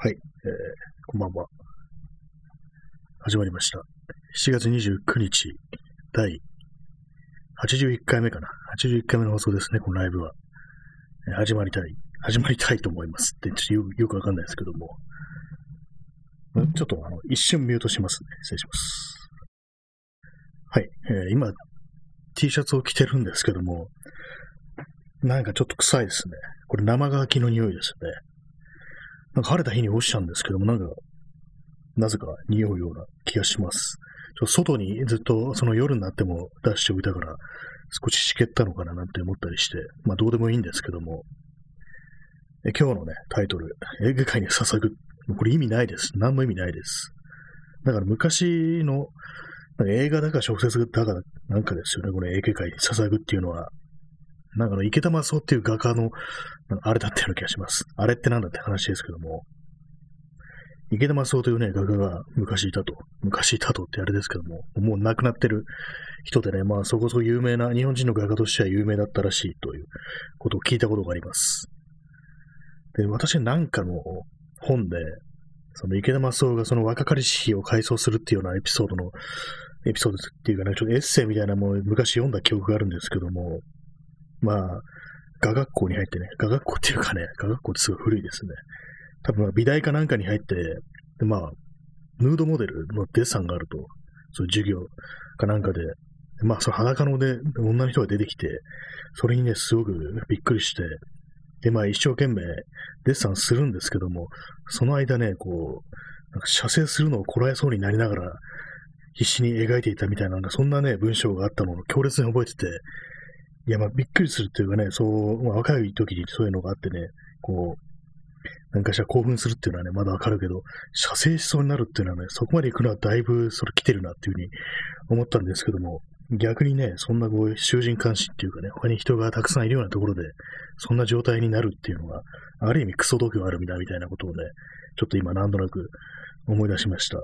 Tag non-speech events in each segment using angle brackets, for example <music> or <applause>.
はい、えー、こんばんは。始まりました。7月29日、第81回目かな。81回目の放送ですね、このライブは。えー始まりたい。始まりたいと思いますって、ちょっとよよくわかんないですけども。んちょっとあの、一瞬ミュートしますね。失礼します。はい、えー今、T シャツを着てるんですけども、なんかちょっと臭いですね。これ生乾きの匂いですね。なんか晴れた日に干したんですけども、なんか、なぜか匂うような気がします。ちょっと外にずっとその夜になっても出しておいたから、少し湿ったのかななんて思ったりして、まあどうでもいいんですけども、え今日のね、タイトル、映画界に捧ぐ。これ意味ないです。何も意味ないです。だから昔の、映画だか小説だかなんかですよね、この映画界に捧ぐっていうのは。なんかあの池田正夫っていう画家の、あれだったような気がします。あれってなんだって話ですけども、池田正夫というね、画家が昔いたと。昔いたとってあれですけども、もう亡くなってる人でね、まあそこそこ有名な、日本人の画家としては有名だったらしいということを聞いたことがあります。で、私なんかの本で、その池田正夫がその若かりし日を回想するっていうようなエピソードの、エピソードっていうかね、ちょっとエッセイみたいなものを昔読んだ記憶があるんですけども、まあ、画学校に入ってね、画学校っていうかね、画学校ってすごい古いですね。多分、美大かなんかに入って、でまあ、ヌードモデルのデッサンがあると、そう授業かなんかで、まあ、その裸ので女の人が出てきて、それにね、すごくびっくりして、で、まあ、一生懸命デッサンするんですけども、その間ね、こう、なんか射精するのをこらえそうになりながら、必死に描いていたみたいな、なんかそんなね、文章があったのを強烈に覚えてて、いや、まあ、びっくりするっていうかね、そう、まあ、若い時にそういうのがあってね、こう、なんかしら興奮するっていうのはね、まだわかるけど、射精しそうになるっていうのはね、そこまで行くのはだいぶそれ来てるなっていうふうに思ったんですけども、逆にね、そんなこう、囚人監視っていうかね、他に人がたくさんいるようなところで、そんな状態になるっていうのが、ある意味クソ度胸あるみたいみたいなことをね、ちょっと今なんとなく思い出しました。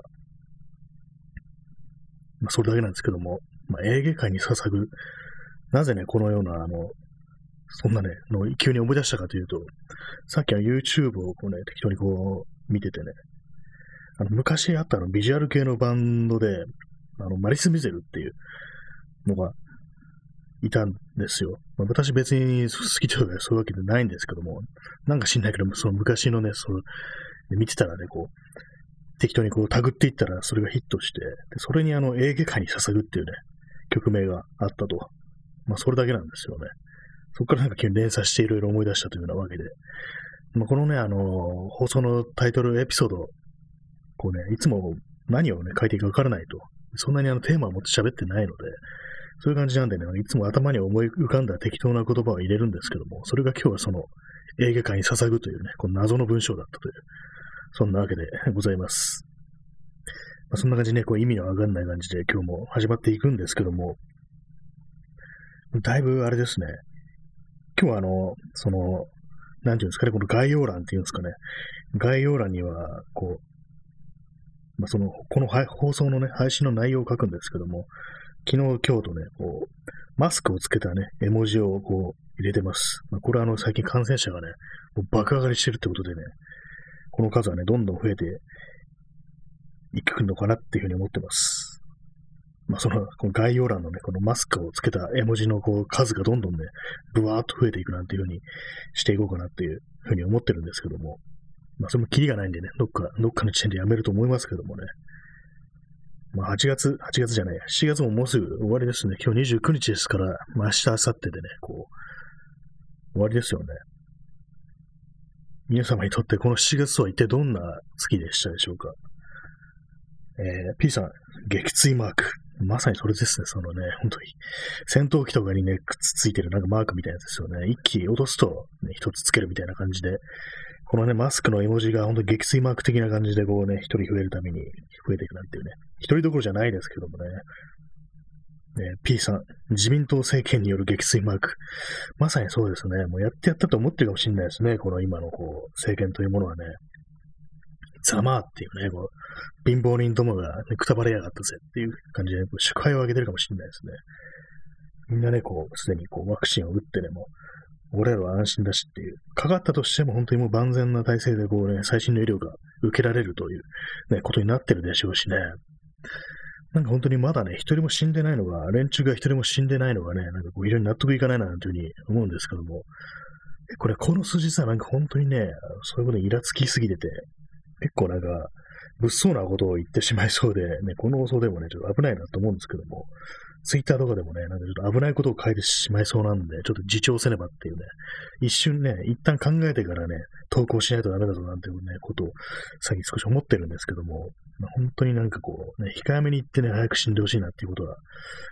まあ、それだけなんですけども、まあ、エーゲ海に捧ぐ、なぜね、このような、あの、そんなね、の急に思い出したかというと、さっきの YouTube をこうね、適当にこう見ててね、あの昔あったのビジュアル系のバンドで、あの、マリス・ミゼルっていうのがいたんですよ。まあ、私別に好きとかそういうわけでないんですけども、なんか知んないけど、その昔のね、その、見てたらね、こう、適当にこう、タグっていったらそれがヒットして、でそれにあの、エーゲ海に捧ぐっていうね、曲名があったと。まあ、それだけなんですよね。そこからなんか急に連鎖していろいろ思い出したというようなわけで。まあ、このね、あの放送のタイトルエピソード、こうね、いつも何をね、書いていいかわからないと。そんなにあのテーマを持って喋ってないので、そういう感じなんでね、いつも頭に思い浮かんだ適当な言葉を入れるんですけども、それが今日はその、映画界に捧ぐというね、この謎の文章だったという、そんなわけで <laughs> ございます。まあ、そんな感じでね、こう意味のわかんない感じで今日も始まっていくんですけども、だいぶあれですね、今日はあの、その、なんていうんですかね、この概要欄っていうんですかね、概要欄には、こう、まあ、その、この放送のね、配信の内容を書くんですけども、昨日、今日とね、こう、マスクをつけたね、絵文字をこう、入れてます。まあ、これはあの、最近感染者がね、もう爆上がりしてるってことでね、この数はね、どんどん増えていくのかなっていうふうに思ってます。まあ、その、この概要欄のね、このマスクをつけた絵文字のこう数がどんどんね、ブワーっと増えていくなんていうふうにしていこうかなっていうふうに思ってるんですけども、まあ、それもキリがないんでね、どっか、どっかの地点でやめると思いますけどもね。まあ、8月、8月じゃない、7月ももうすぐ終わりですね。今日29日ですから、まあ、明日、明後日でね、こう、終わりですよね。皆様にとってこの7月は一体どんな月でしたでしょうか？えー、P さん、撃墜マーク。まさにそれですね、そのね、本当に。戦闘機とかにね、くっついてるなんかマークみたいなやつですよね。一気落とすと、ね、一つつけるみたいな感じで、このね、マスクの絵文字が本当に撃墜マーク的な感じでこうね、一人増えるために増えていくなんていうね。一人どころじゃないですけどもね。ね P さん、自民党政権による撃墜マーク。まさにそうですね。もうやってやったと思ってるかもしれないですね。この今のこう、政権というものはね。ざまあっていうね、こう、貧乏人どもが、ね、くたばれやがったぜっていう感じで、こう祝杯を上げてるかもしれないですね。みんなね、こう、すでにこう、ワクチンを打ってね、も俺らは安心だしっていう、かかったとしても本当にもう万全な体制でこうね、最新の医療が受けられるというね、ことになってるでしょうしね。なんか本当にまだね、一人も死んでないのが、連中が一人も死んでないのがね、なんかこう非常に納得いかないなというふうに思うんですけども、これ、この数字さ、なんか本当にね、そういうことにイラつきすぎてて、結構なんか、物騒なことを言ってしまいそうで、ね、この放送でもね、ちょっと危ないなと思うんですけども、ツイッターとかでもね、なんかちょっと危ないことを書いてしまいそうなんで、ちょっと自重せねばっていうね、一瞬ね、一旦考えてからね、投稿しないとダメだぞなんていうね、ことを最近少し思ってるんですけども、まあ、本当になんかこう、ね、控えめに言ってね、早く死んでほしいなっていうことは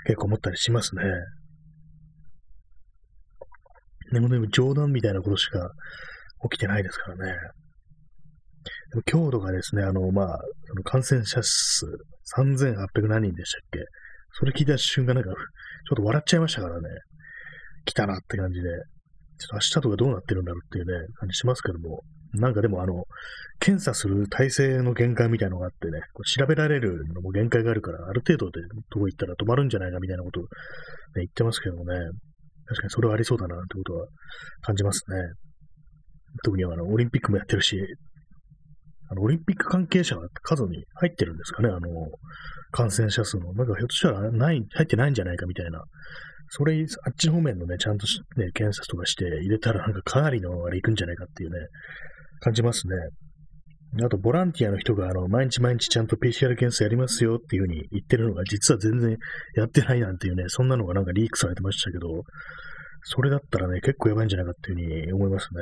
結構思ったりしますね。でもでも冗談みたいなことしか起きてないですからね。強度がですね、あの、まあ、その感染者数3800何人でしたっけ？それ聞いた瞬間なんか、ちょっと笑っちゃいましたからね。来たなって感じで。ちょっと明日とかどうなってるんだろうっていうね、感じしますけども。なんかでもあの、検査する体制の限界みたいなのがあってね、こう調べられるのも限界があるから、ある程度でどこ行ったら止まるんじゃないかみたいなことを、ね、言ってますけどもね。確かにそれはありそうだなってことは感じますね。特にあの、オリンピックもやってるし、あの、オリンピック関係者は数に入ってるんですかね、あの、感染者数の。なんかひょっとしたらない、入ってないんじゃないかみたいな。それ、あっち方面のね、ちゃんとね、検査とかして入れたらなんかかなりのあれ行くんじゃないかっていうね、感じますね。あと、ボランティアの人が、あの、毎日毎日ちゃんと PCR 検査やりますよっていうふうに言ってるのが、実は全然やってないなんていうね、そんなのがなんかリークされてましたけど、それだったらね、結構やばいんじゃないかっていうふうに思いますね。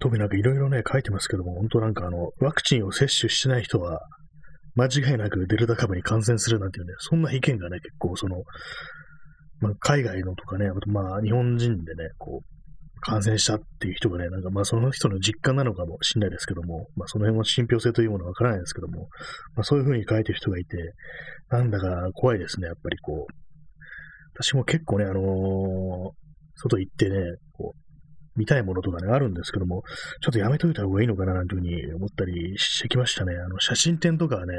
特になんかいろいろね、書いてますけども、本当なんかあの、ワクチンを接種してない人は、間違いなくデルタ株に感染するなんていうね、そんな意見がね、結構その、まあ、海外のとかね、あとまあ、日本人でね、こう、感染したっていう人がね、なんかまあその人の実感なのかもしれないですけども、まあその辺の信憑性というものはわからないですけども、まあそういうふうに書いてる人がいて、なんだか怖いですね、やっぱりこう。私も結構ね、あのー、外行ってね、見たいものとかね、あるんですけども、ちょっとやめといた方がいいのかななんていうふうに思ったりしてきましたね。あの、写真展とかはね、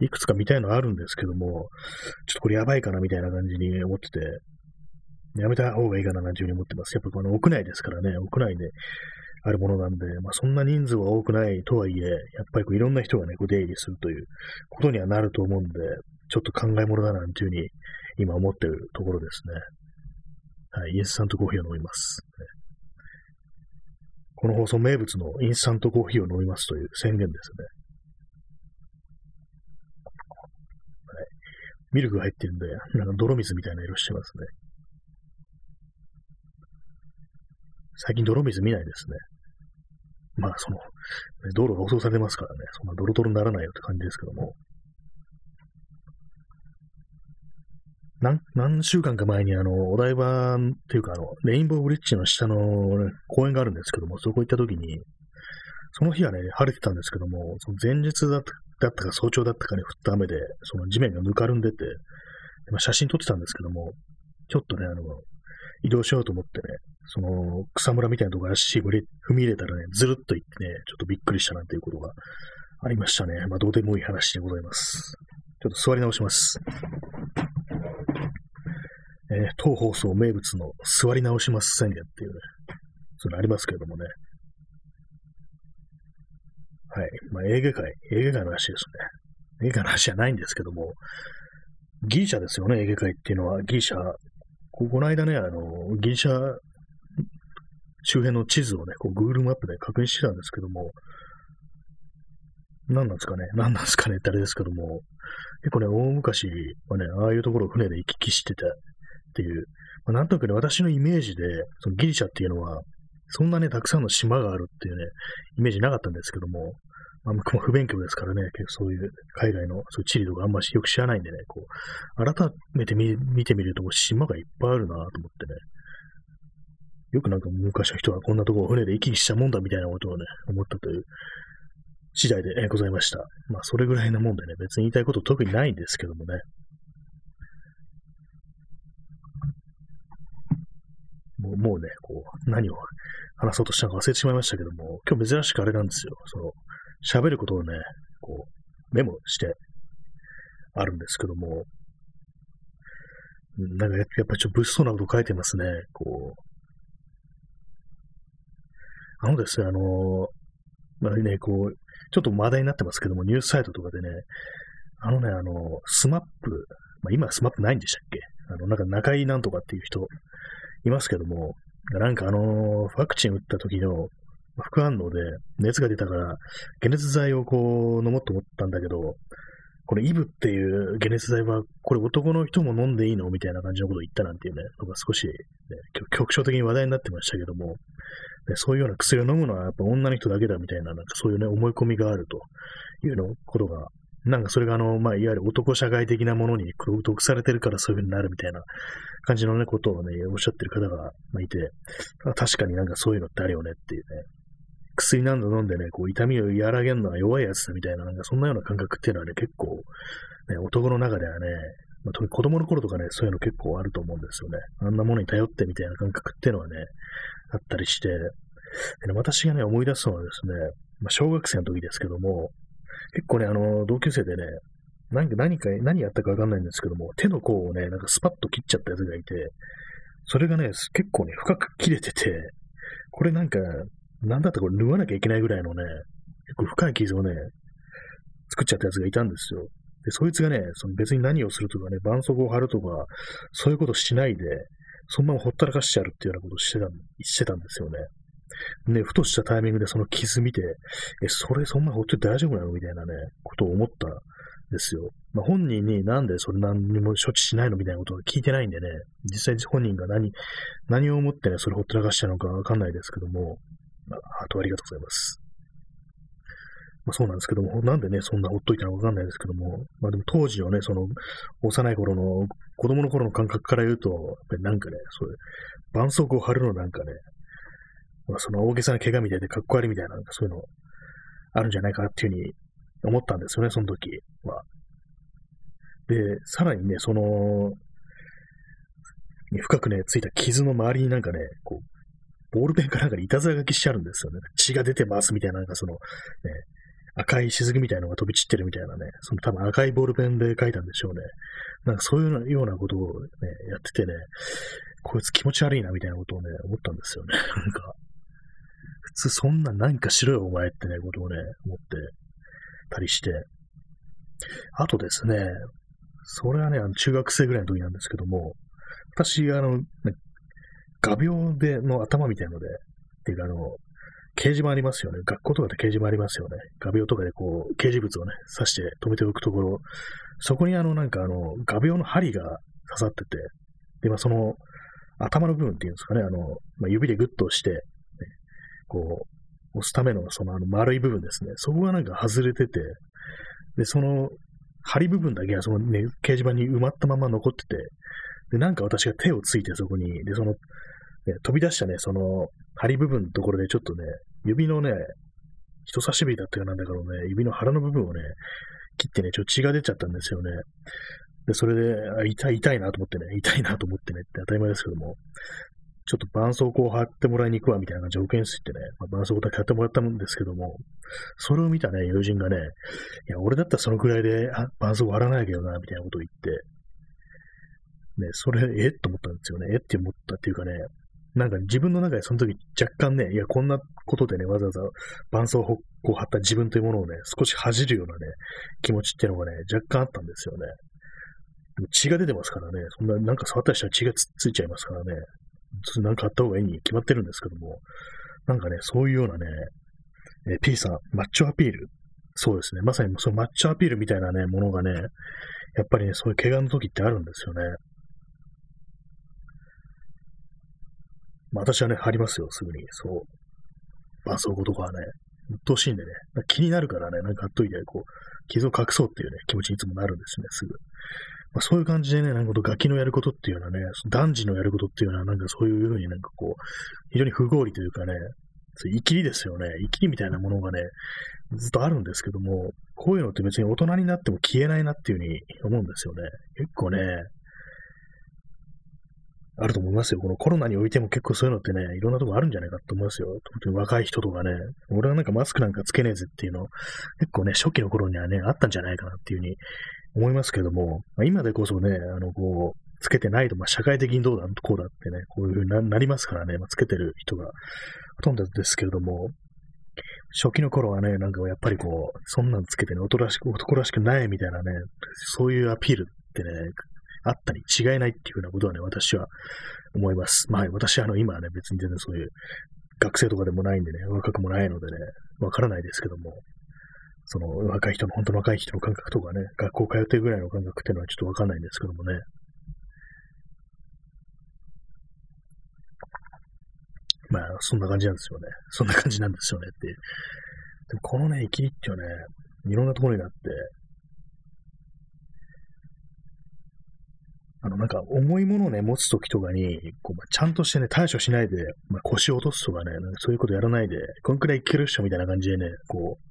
いくつか見たいのあるんですけども、ちょっとこれやばいかなみたいな感じに思ってて、やめた方がいいかななんていうふうに思ってます。やっぱこの屋内ですからね、屋内であるものなんで、まあそんな人数は多くないとはいえ、やっぱりこういろんな人がね、こう出入りするということにはなると思うんで、ちょっと考え物だなんていうふうに今思ってるところですね。はい、イエスさんとコーヒーを飲みます。この放送名物のインスタントコーヒーを飲みますという宣言ですね。はい、ミルクが入ってるんで、なんか泥水みたいな色してますね。最近泥水見ないですね。まあ、その、道路が舗装されてますからね、そんなドロドロにならないよって感じですけども。何、何週間か前にあの、お台場っていうかあの、レインボーブリッジの下の、ね、公園があるんですけども、そこ行った時に、その日はね、晴れてたんですけども、その前日だったか早朝だったかに降った雨で、その地面がぬかるんでて、ま、写真撮ってたんですけども、ちょっとね、あの、移動しようと思ってね、その草むらみたいなところ足踏み入れたらね、ずるっと行ってね、ちょっとびっくりしたなんていうことがありましたね。まあ、どうでもいい話でございます。ちょっと座り直します。えー、当放送名物の座り直します宣言っていうね、そういうのありますけれどもね。はい。まあ、映画界、映画界の話ですね。映画の話じゃないんですけども、ギリシャですよね、映画界っていうのは。ギリシャ、ここの間ね、あの、ギリシャ周辺の地図をね、こう Google マップで確認してたんですけども、何なんですかね何なんですかねってあれですけども、結構ね、大昔はね、ああいうところを船で行き来してたっていう、まあ、なんとなくね、私のイメージで、そのギリシャっていうのは、そんなね、たくさんの島があるっていうね、イメージなかったんですけども、まあ、僕も不勉強ですからね、結構そういう海外のそういう地理とかあんましよく知らないんでね、こう、改めて見見てみると、島がいっぱいあるなと思ってね、よくなんか昔の人はこんなところを船で行き来したもんだみたいなことをね、思ったという次第でございました。まあ、それぐらいなもんでね、別に言いたいこと特にないんですけどもね。もうもうね、こう、何を話そうとしたのか忘れてしまいましたけども、今日珍しくあれなんですよ。その、喋ることをね、こう、メモしてあるんですけども、なんかやっぱりちょっと物騒なこと書いてますね。こう。あのですね、あの、まあね、こう、ちょっと話題になってますけども、ニュースサイトとかでね、あのね、あの、 SMAP、まあ、今 SMAP ないんでしたっけ？あの、なんか中井なんとかっていう人いますけども、なんかあの、ワクチン打った時の副反応で熱が出たから、解熱剤をこう飲もうと思ったんだけど、この EVE っていう解熱剤は、これ男の人も飲んでいいの？みたいな感じのことを言ったなんていうね、のが少し、ね、局所的に話題になってましたけども、ね、そういうような薬を飲むのはやっぱ女の人だけだみたいな、なんかそういうね、思い込みがあるというのことが、なんかそれがあの、まあ、いわゆる男社会的なものに毒されてるからそういう風になるみたいな感じのね、ことをね、おっしゃってる方がいて、確かになんかそういうのってあるよねっていうね、薬なんだ飲んでね、こう痛みを和らげるのは弱いやつだみたいな、なんかそんなような感覚っていうのはね、結構、ね、男の中ではね、まあ、特に子供の頃とかね、そういうの結構あると思うんですよね。あんなものに頼ってみたいな感覚っていうのはね、あったりして、でね、私がね、思い出すのはですね、まあ、小学生の時ですけども、結構ね、あの、同級生でね、何か、何か、何やったかわかんないんですけども、手の甲をね、なんかスパッと切っちゃったやつがいて、それがね、結構ね、深く切れてて、これなんか、なんだったらこれ縫わなきゃいけないぐらいのね、結構深い傷をね、作っちゃったやつがいたんですよ。で、そいつがね、その別に何をするとかね、絆創膏を貼るとか、そういうことしないで、そのままほったらかしちゃうっていうようなことをしてたしてたんですよね。ね、ふとしたタイミングでその傷見て、え、それそんなほっといて大丈夫なのみたいなね、ことを思ったんですよ。まあ、本人になんでそれ何にも処置しないのみたいなことを聞いてないんでね、実際本人が何、何を思ってね、それほったらかしたのかわかんないですけども、ハートありがとうございます。まあ、そうなんですけども、なんでね、そんなほっといたのかわかんないですけども、まあでも当時のね、その、幼い頃の、子供の頃の感覚から言うと、やっぱりなんかね、そういう、絆創膏を貼るのなんかね、その大げさな怪我みたいでかっこ悪いみたいな、なんかそういうの、あるんじゃないかなっていうふうに思ったんですよね、その時は。で、さらにね、その、深くね、ついた傷の周りになんかね、こう、ボールペンかなんかにいたずら書きしてあるんですよね。血が出てますみたいな、なんかその、ね、赤い雫みたいなのが飛び散ってるみたいなね、その多分赤いボールペンで書いたんでしょうね。なんかそういうようなことをね、やっててね、こいつ気持ち悪いなみたいなことをね、思ったんですよね。<laughs> なんか、普通そんな何かしろよお前ってね、ことをね、思ってたりして。あとですね、それはね、あの中学生ぐらいの時なんですけども、私、あの、ね、画鋲での頭みたいので、っていうかあの、掲示板ありますよね。学校とかで掲示板ありますよね。画鋲とかでこう、掲示物をね、刺して止めておくところ、そこにあの、なんかあの、画鋲の針が刺さってて、で、まあその、頭の部分っていうんですかね、あの、まあ、指でグッと押して、こう、押すためのそのあの丸い部分ですね。そこがなんか外れてて、で、その、針部分だけはそのね、掲示板に埋まったまま残ってて、で、なんか私が手をついてそこに、で、その、ね、飛び出したね、その、針部分のところでちょっとね、指のね、人差し指だったよなんだけどね、指の腹の部分をね、切ってね、ちょっと血が出ちゃったんですよね。で、それで、あ痛い、痛いなと思ってね、痛いなと思ってねって当たり前ですけども、ちょっと絆創膏を貼ってもらいに行くわみたいな感じで保健室行ってね、まあ、絆創膏だけ貼ってもらったんですけども、それを見たね、友人がね、いや、俺だったらそのくらいであ絆創膏貼らないけどな、みたいなことを言って、ね、それ、え？と思ったんですよね。え？って思ったっていうかね、なんか自分の中でその時若干ね、いや、こんなことでね、わざわざ絆創膏を貼った自分というものをね、少し恥じるようなね、気持ちっていうのがね、若干あったんですよね。でも血が出てますからね、そんな、なんか触ったりしたら血がつついちゃいますからね、なんかあった方がいいに決まってるんですけども、なんかね、そういうようなね、え P さん、マッチョアピール。そうですね。まさにそのマッチョアピールみたいなね、ものがね、やっぱりね、そういう怪我の時ってあるんですよね。まあ、私はね、貼りますよ、すぐに。そう。絆創膏とかはね、鬱陶しいんでね、気になるからね、なんか貼っといて、こう、傷を隠そうっていうね、気持ちにいつもなるんですね、すぐ。まあ、そういう感じでね、なんかガキのやることっていうのはね、男児のやることっていうのは、なんかそういうふうになんかこう、非常に不合理というかね、いう生きりですよね。生きりみたいなものがね、ずっとあるんですけども、こういうのって別に大人になっても消えないなっていうふうに思うんですよね。結構ね、あると思いますよ。このコロナにおいても結構そういうのってね、いろんなとこあるんじゃないかと思いますよ。特に若い人とかね、俺はなんかマスクなんかつけねえぜっていうの、結構ね、初期の頃にはね、あったんじゃないかなっていうふうに思いますけども、まあ、今でこそね、あの、こう、つけてないと、まあ、社会的にどうだ、こうだってね、こういうふうになりますからね、まあ、つけてる人がほとんどですけれども、初期の頃はね、なんかやっぱりこう、そんなんつけてね、男らしく、男らしくないみたいなね、そういうアピールってね、あったに違いないっていうふうなことはね、私は思います。まあ、私はあの、今はね、別に全然そういう学生とかでもないんでね、若くもないのでね、わからないですけども、その若い人の、本当の若い人の感覚とかね、学校通ってるぐらいの感覚っていうのはちょっとわかんないんですけどもね。まあ、そんな感じなんですよね。<laughs> そんな感じなんですよねっていう。でもこのね、生きりっていうね、いろんなところにあって、あの、なんか重いものをね、持つときとかに、こうまあ、ちゃんとしてね、対処しないで、まあ、腰を落とすとかね、かそういうことやらないで、こんくらいいけるっしょみたいな感じでね、こう、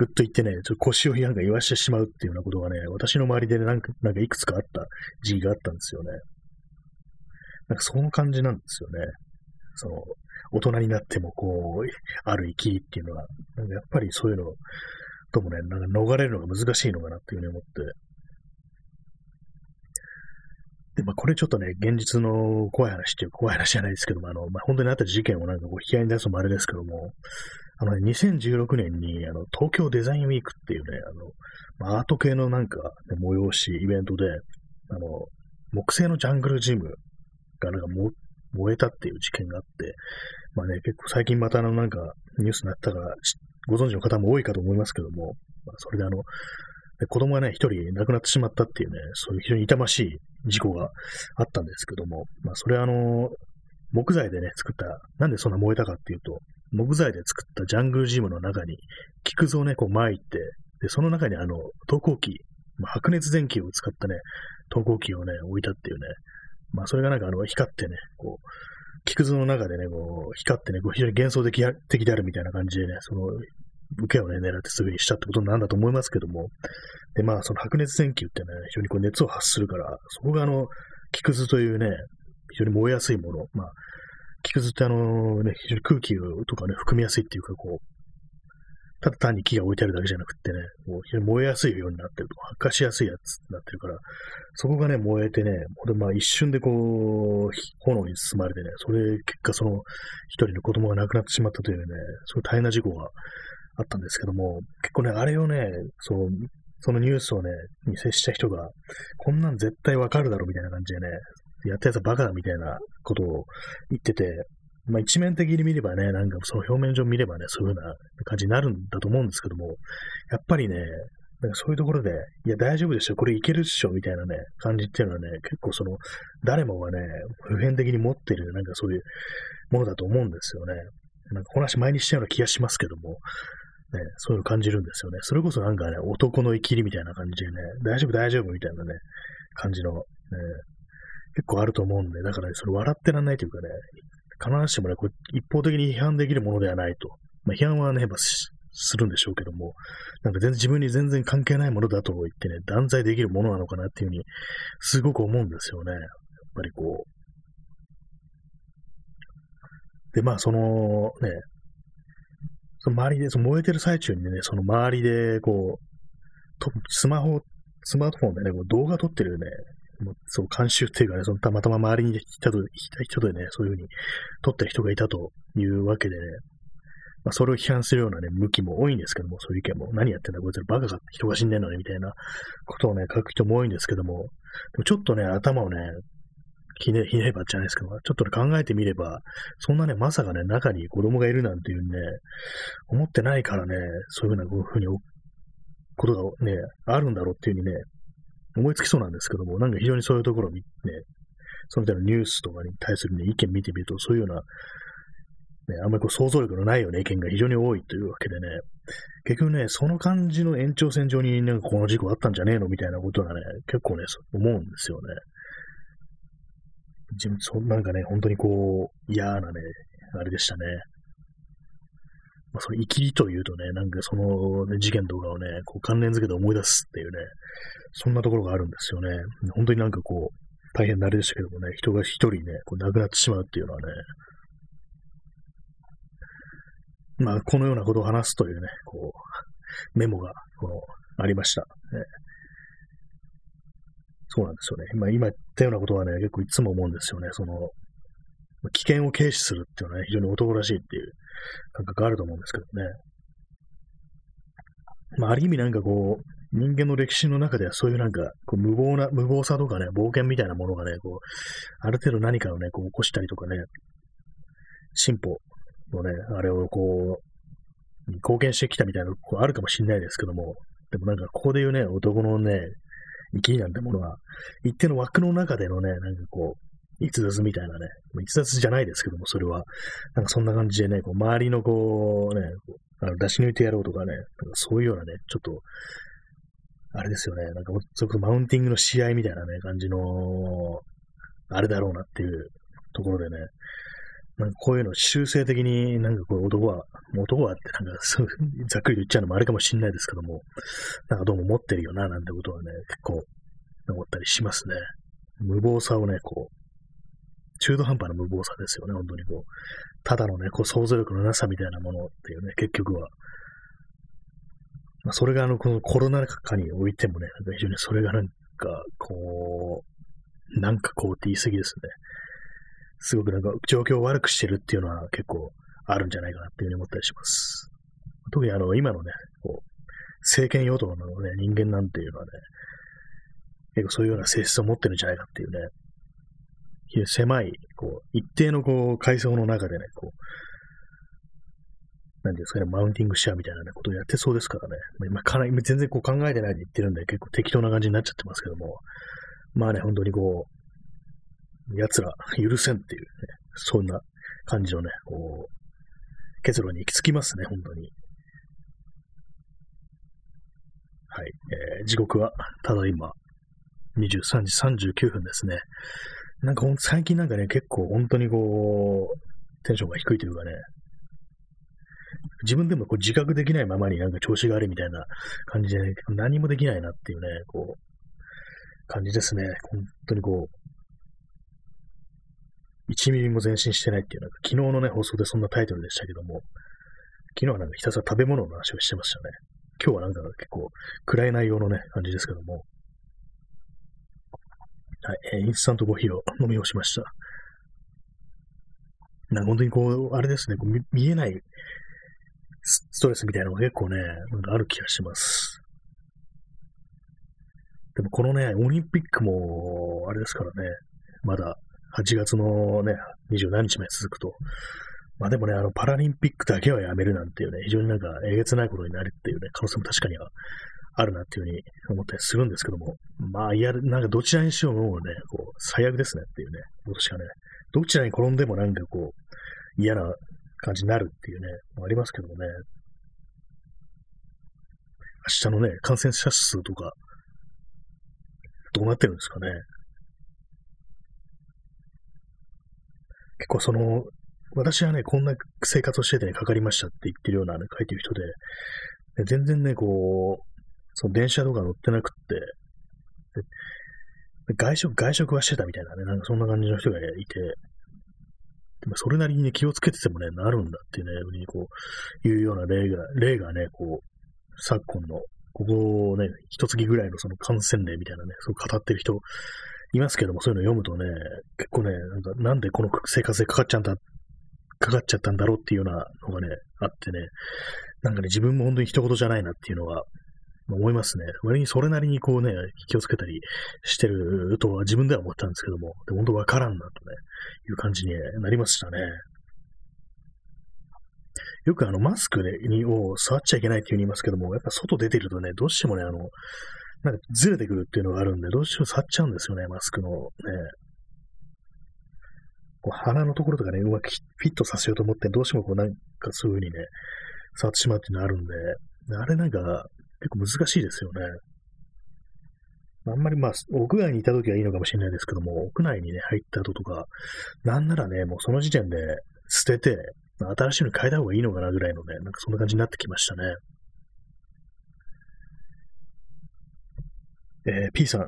ぐっと言ってね、ちょっと腰をなんか言わしてしまうっていうようなことがね、私の周りでね、なんか、なんかいくつかあった時期があったんですよね。なんかその感じなんですよね。その、大人になってもこう、ある生きっていうのは、なんかやっぱりそういうのともね、なんか逃れるのが難しいのかなっていうふうに思って。で、まあこれちょっとね、現実の怖い話っていう怖い話じゃないですけども、あの、まあ本当にあった事件をなんかこう引き合いに出すのもあれですけども、あのね、2016年に、あの、東京デザインウィークっていうね、あの、アート系のなんか、ね、催し、イベントで、あの、木製のジャングルジムがなんか燃えたっていう事件があって、まあね、結構最近またあのなんかニュースになったから、ご存知の方も多いかと思いますけども、まあ、それであの、子供がね、一人亡くなってしまったっていうね、そういう非常に痛ましい事故があったんですけども、まあ、それはあの、木材でね、作った、なんでそんな燃えたかっていうと、木材で作ったジャングルジムの中に木くずをね、こう巻いて、で、その中にあの、投光器、ま、白熱電球を使ったね、投光器をね、置いたっていうね、まあ、それがなんかあの、光ってね、こう、木くずの中でね、こう、光ってね、こう非常に幻想的的であるみたいな感じでね、その、受けをね、狙ってすぐにしたってことなんだと思いますけども、で、まあ、その白熱電球ってね、非常にこう熱を発するから、そこがあの、木くずというね、非常に燃えやすいもの、まあ、木くずってあのね、非常に空気とかね、含みやすいっていうか、こう、ただ単に木が置いてあるだけじゃなくってね、もう燃えやすいようになってると、発火しやすいやつになってるから、そこがね、燃えてね、これまあ一瞬でこう、炎に包まれてね、それ結果その一人の子供が亡くなってしまったというね、そういう大変な事故があったんですけども、結構ね、あれをね、そう、そのニュースをね、に接した人が、こんなん絶対わかるだろうみたいな感じでね、やったやつはバカだみたいなことを言ってて、まあ一面的に見ればね、なんかその表面上見ればね、そういう風な感じになるんだと思うんですけども、やっぱりね、なんかそういうところで、いや大丈夫ですよ、これいけるっしょ、みたいなね、感じっていうのはね、結構その、誰もがね、普遍的に持ってる、なんかそういうものだと思うんですよね。なんか話前にしたような気がしますけども、ね、そういうの感じるんですよね。それこそなんかね、男の生きりみたいな感じでね、大丈夫大丈夫みたいなね、感じの、ね、結構あると思うんで、だからね、それ笑ってらんないというかね、必ずしもね、これ一方的に批判できるものではないと。まあ、批判はね、やっぱするんでしょうけども、なんか全然自分に全然関係ないものだと言ってね、断罪できるものなのかなっていうふうに、すごく思うんですよね。やっぱりこう。で、まあ、そのね、その周りで、その燃えてる最中にね、その周りで、こう、とスマホ、スマートフォンでね、こう動画撮ってるね、もうそう、監修っていうかね、そのたまたま周りにいたと、いた人でね、そういうふうに撮ってる人がいたというわけでね、まあ、それを批判するようなね、向きも多いんですけども、そういう意見も、何やってんだ、こいつらバカか人が死んでんのに、みたいなことをね、書く人も多いんですけども、でもちょっとね、頭をね、ひね、ひねればじゃないですけど、ちょっとね、考えてみれば、そんなね、まさかね、中に子供がいるなんていうね、思ってないからね、そういうふうな、こういうふうに、ことがね、あるんだろうっていうふうにね、思いつきそうなんですけども、なんか非常にそういうところを見ね、その他のニュースとかに対するね、意見見てみると、そういうような、ね、あんまりこう想像力のないような意見が非常に多いというわけでね、結局ね、その感じの延長線上になんかこの事故あったんじゃねえのみたいなことがね、結構ね、思うんですよね。自分、そなんかね、本当にこう、嫌なね、あれでしたね。まあ、その生きりというとね、なんかその、ね、事件とかをね、こう関連づけて思い出すっていうね、そんなところがあるんですよね。本当になんかこう、大変なあれでしたけどもね、人が一人ね、こう亡くなってしまうっていうのはね、まあ、このようなことを話すというね、こう、メモが、この、ありました。ね、そうなんですよね。今、今言ったようなことはね、結構いつも思うんですよね。その、危険を軽視するっていうのはね、非常に男らしいっていう感覚あると思うんですけどね。まあ、ある意味なんかこう、人間の歴史の中ではそういうなんか、こう無謀な、無謀さとかね、冒険みたいなものがね、こう、ある程度何かをね、こう起こしたりとかね、進歩のね、あれをこう、貢献してきたみたいなこうあるかもしれないですけども、でもなんかここで言うね、男のね、生きなんてものは、一定の枠の中でのね、なんかこう、逸脱みたいなね、逸脱じゃないですけども、それは、なんかそんな感じでね、こう周りのこうね、こうあの出し抜いてやろうとかね、なんかそういうようなね、ちょっと、あれですよね、なんか、それこマウンティングの試合みたいなね、感じの、あれだろうなっていうところでね、なんかこういうの修正的になんかこう男は、男はってなんかそうざっくり言っちゃうのもあれかもしれないですけども、なんかどうも持ってるよな、なんてことはね、結構思ったりしますね。無謀さをね、こう、中途半端な無謀さですよね、本当にこう、ただのね、こう想像力のなさみたいなものっていうね、結局は。まあ、それがあの、このコロナ禍においてもね、なんか非常にそれがなんか、こう、なんかこうって言い過ぎですね。すごくなんか状況を悪くしてるっていうのは結構あるんじゃないかなっていうふうに思ったりします。特にあの、今のね、こう、政権与党のね、人間なんていうのはね、結構そういうような性質を持ってるんじゃないかっていうね、狭い、こう、一定のこう、階層の中でね、こう、なんですかね、マウンティングシェアみたいな、ね、ことをやってそうですからね。今かなり、全然こう考えてないで言ってるんで、結構適当な感じになっちゃってますけども、まあね、本当にこう、奴ら許せんっていうね、そんな感じのね、こう、結論に行き着きますね、本当に。はい。えー、時刻は、ただいま、23時39分ですね。なんかほん最近なんかね、結構本当にこう、テンションが低いというかね、自分でもこう自覚できないままになんか調子が悪いみたいな感じで、ね、何もできないなっていうね、こう、感じですね。本当にこう、1ミリも前進してないっていう、なんか昨日のね、放送でそんなタイトルでしたけども、昨日はなんかひたすら食べ物の話をしてましたね。今日はなんか結構暗い内容のね、感じですけども、はい、インスタントコーヒーを飲み干しました。なんか本当にこう、あれですね、こう見えないストレスみたいなのが結構ね、なんかある気がします。でもこのね、オリンピックも、あれですからね、まだ8月のね、20何日まで続くと、まあでもね、あの、パラリンピックだけはやめるなんていうね、非常になんかえげつないことになるっていうね、可能性も確かにはあるなっていうふうに思ったりするんですけども、まあ、いや、なんかどちらにしようもね、こう、最悪ですねっていうね、ことしかね、どちらに転んでもなんかこう、嫌な感じになるっていうね、ありますけどもね。明日のね、感染者数とか、どうなってるんですかね。結構その、私はね、こんな生活をしててね、かかりましたって言ってるような、ね、書いてる人で、全然ね、こう、その電車とか乗ってなくって、外食、外食はしてたみたいなね、なんかそんな感じの人がいて、でもそれなりに、ね、気をつけててもね、なるんだっていうね、こう、いうような例が、例がね、こう、昨今の、ここをね、一月ぐらいのその感染例みたいなね、そう語ってる人いますけども、そういうの読むとね、結構ね、なんか、なんでこの生活でかかっちゃったかかっちゃったんだろうっていうようなのがね、あってね、なんかね、自分も本当に一言じゃないなっていうのは思いますね。割にそれなりにこうね、気をつけたりしてるとは自分では思ったんですけども、で本当わからんなとね、いう感じになりましたね。よくあの、マスクにを触っちゃいけないっていうふうに言いますけども、やっぱ外出てるとね、どうしてもね、あの、なんかずれてくるっていうのがあるんで、どうしても触っちゃうんですよね、マスクのね。こう鼻のところとかね、うまくフィットさせようと思って、どうしてもこうなんかそういうふうにね、触ってしまうっていうのがあるんで、あれなんか、結構難しいですよね。あんまりまあ、屋外にいた時はいいのかもしれないですけども、屋内にね、入った後とか、なんならね、もうその時点で捨てて、新しいのに変えた方がいいのかなぐらいのね、なんかそんな感じになってきましたね。えー、P さん、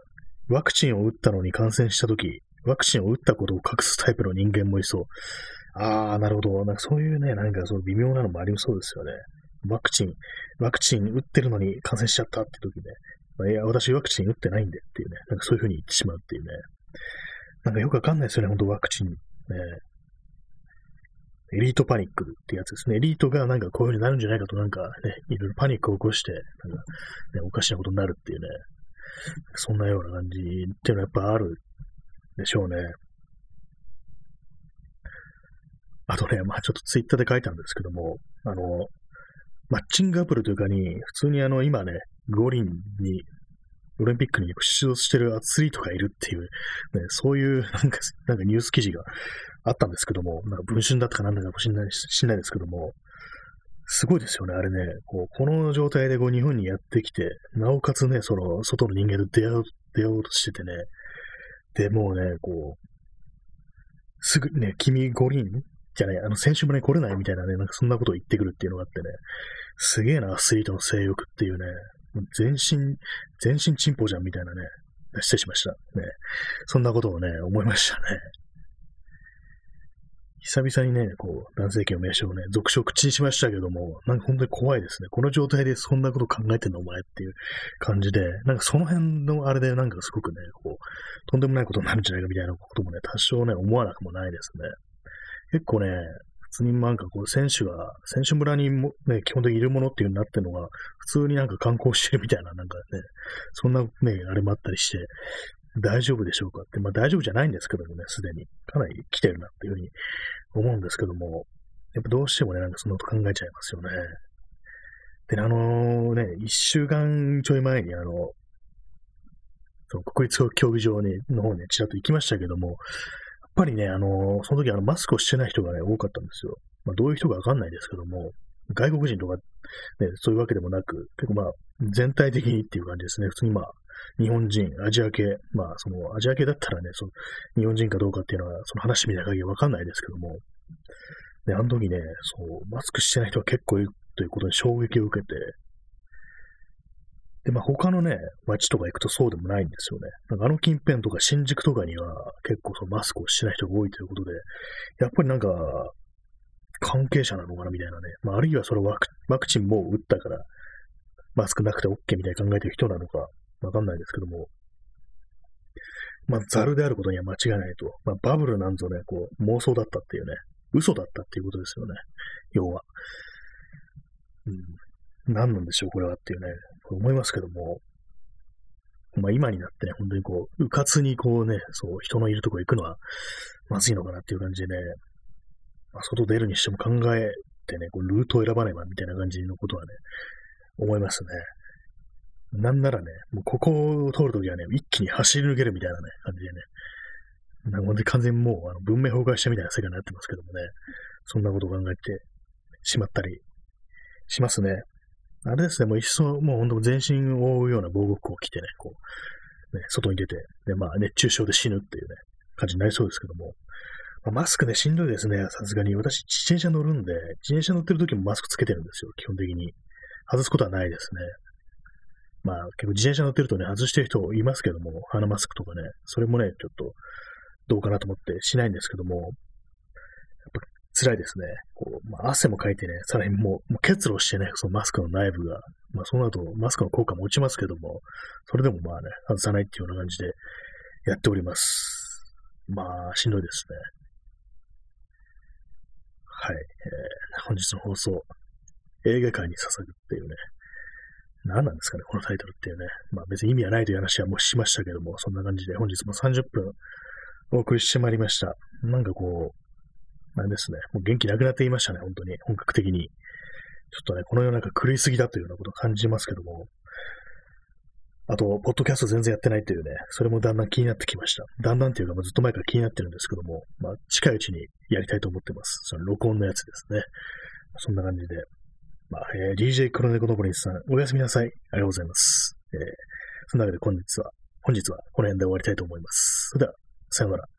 ワクチンを打ったのに感染した時、ワクチンを打ったことを隠すタイプの人間もいそう。あー、なるほど。なんかそういうね、なんかそう微妙なのもありそうですよね。ワクチン、ワクチン打ってるのに感染しちゃったって時ね、まあ、いや、私ワクチン打ってないんでっていうね、なんかそういうふうに言ってしまうっていうね。なんかよくわかんないですよね、本当ワクチン。ね。エリートパニックってやつですね。エリートがなんかこういう風になるんじゃないかとなんかね、いろいろパニックを起こして、なんかね、おかしなことになるっていうね、そんなような感じっていうのはやっぱあるでしょうね。あとね、まあちょっとツイッターで書いたんですけども、あの、マッチングアプリというかに、普通にあの、今ね、五輪に、オリンピックに出場してるアスリートがいるっていう、ね、そういう、なんか、なんかニュース記事があったんですけども、なんか文春だったかなんだかもしれないしんないですけども、すごいですよね、あれね。こうこの状態でこう日本にやってきて、なおかつね、その外の人間と出会う出会おうとしててね、で、もうね、こう、すぐね、君五輪じゃない、あの、選手もね、来れないみたいなね、なんかそんなことを言ってくるっていうのがあってね、すげえな、アスリートの性欲っていうね、全身、全身チンポじゃんみたいなね、失礼しました。ね。そんなことをね、思いましたね。久々にね、こう、男性器の名称をね、続々口にしましたけども、なんか本当に怖いですね。この状態でそんなこと考えてんのお前っていう感じで、なんかその辺のあれでなんかすごくね、こう、とんでもないことになるんじゃないかみたいなこともね、多少ね、思わなくもないですね。結構ね、普通になんかこう、選手が、選手村にもね、基本的にいるものっていうになってるのが、普通になんか観光してるみたいな、なんかね、そんなね、あれもあったりして、大丈夫でしょうかって、まあ大丈夫じゃないんですけどもね、すでに。かなり来てるなっていうふうに思うんですけども、やっぱどうしてもね、なんかそんなこと考えちゃいますよね。で、あのね、一週間ちょい前にあの、その国立競技場にの方にちらっと行きましたけども、っぱりね、あの、その時あのマスクをしてない人がね、多かったんですよ。まあどういう人かわかんないですけども、外国人とか、ね、そういうわけでもなく、結構まあ、全体的にっていう感じですね。普通にまあ、日本人、アジア系、まあ、その、アジア系だったらね、その、日本人かどうかっていうのは、その話見た限りわかんないですけども、で、あの時ね、そう、マスクしてない人は結構いるということに衝撃を受けて、で、まあ他のね、街とか行くとそうでもないんですよね。なんかあの近辺とか新宿とかには結構そのマスクをしない人が多いということで、やっぱりなんか、関係者なのかなみたいなね。まああるいはそれワクワクチンもう打ったから、マスクなくて OK みたいに考えてる人なのか、わかんないですけども、まあ、ザルであることには間違いないと。まあ、バブルなんぞね、こう、妄想だったっていうね、嘘だったっていうことですよね。要は。うん。何なんでしょう、これはっていうね、と思いますけども、まあ今になってね、本当にこう、うかつにこうね、そう、人のいるとこ行くのは、まずいのかなっていう感じでね、まあ、外出るにしても考えてね、こうルートを選ばないわみたいな感じのことはね、思いますね。なんならね、もうここを通るときはね、一気に走り抜けるみたいなね、感じでね。なので完全にもうあの文明崩壊したみたいな世界になってますけどもね、そんなことを考えてしまったりしますね。あれですね、もう一層、もう本当全身を覆うような防護服を着てね、こう、ね、外に出て、で、まあ熱中症で死ぬっていうね、感じになりそうですけども、まあ、マスクね、しんどいですね、さすがに。私、自転車乗るんで、自転車乗ってる時もマスクつけてるんですよ、基本的に。外すことはないですね。まあ結構自転車乗ってるとね、外してる人いますけども、鼻マスクとかね、それもね、ちょっとどうかなと思ってしないんですけども、やっぱ辛いですね。こう、まあ、汗もかいてね、さらにもう、もう結露してね、そのマスクの内部が、まあその後マスクの効果も落ちますけども、それでもまあね、外さないっていうような感じでやっております。まあ、しんどいですね。はい。えー、本日の放送、映画界に捧ぐっていうね、何なんですかね、このタイトルっていうね。まあ別に意味はないという話はもうしましたけども、そんな感じで本日も30分お送りしてまいりました。なんかこう、なんですね、もう元気なくなっていましたね、本当に、本格的に。ちょっとね、この世の中狂いすぎだというようなことを感じますけども、あと、ポッドキャスト全然やってないというね、それもだんだん気になってきました。だんだんっていうかま、ずっと前から気になってるんですけども、まあ、近いうちにやりたいと思ってます。その録音のやつですね。そんな感じで、まあ、えー、DJ 黒猫のぼりさん、おやすみなさい。ありがとうございます。えー、その中で本日は、本日はこの辺で終わりたいと思います。それでは、さようなら。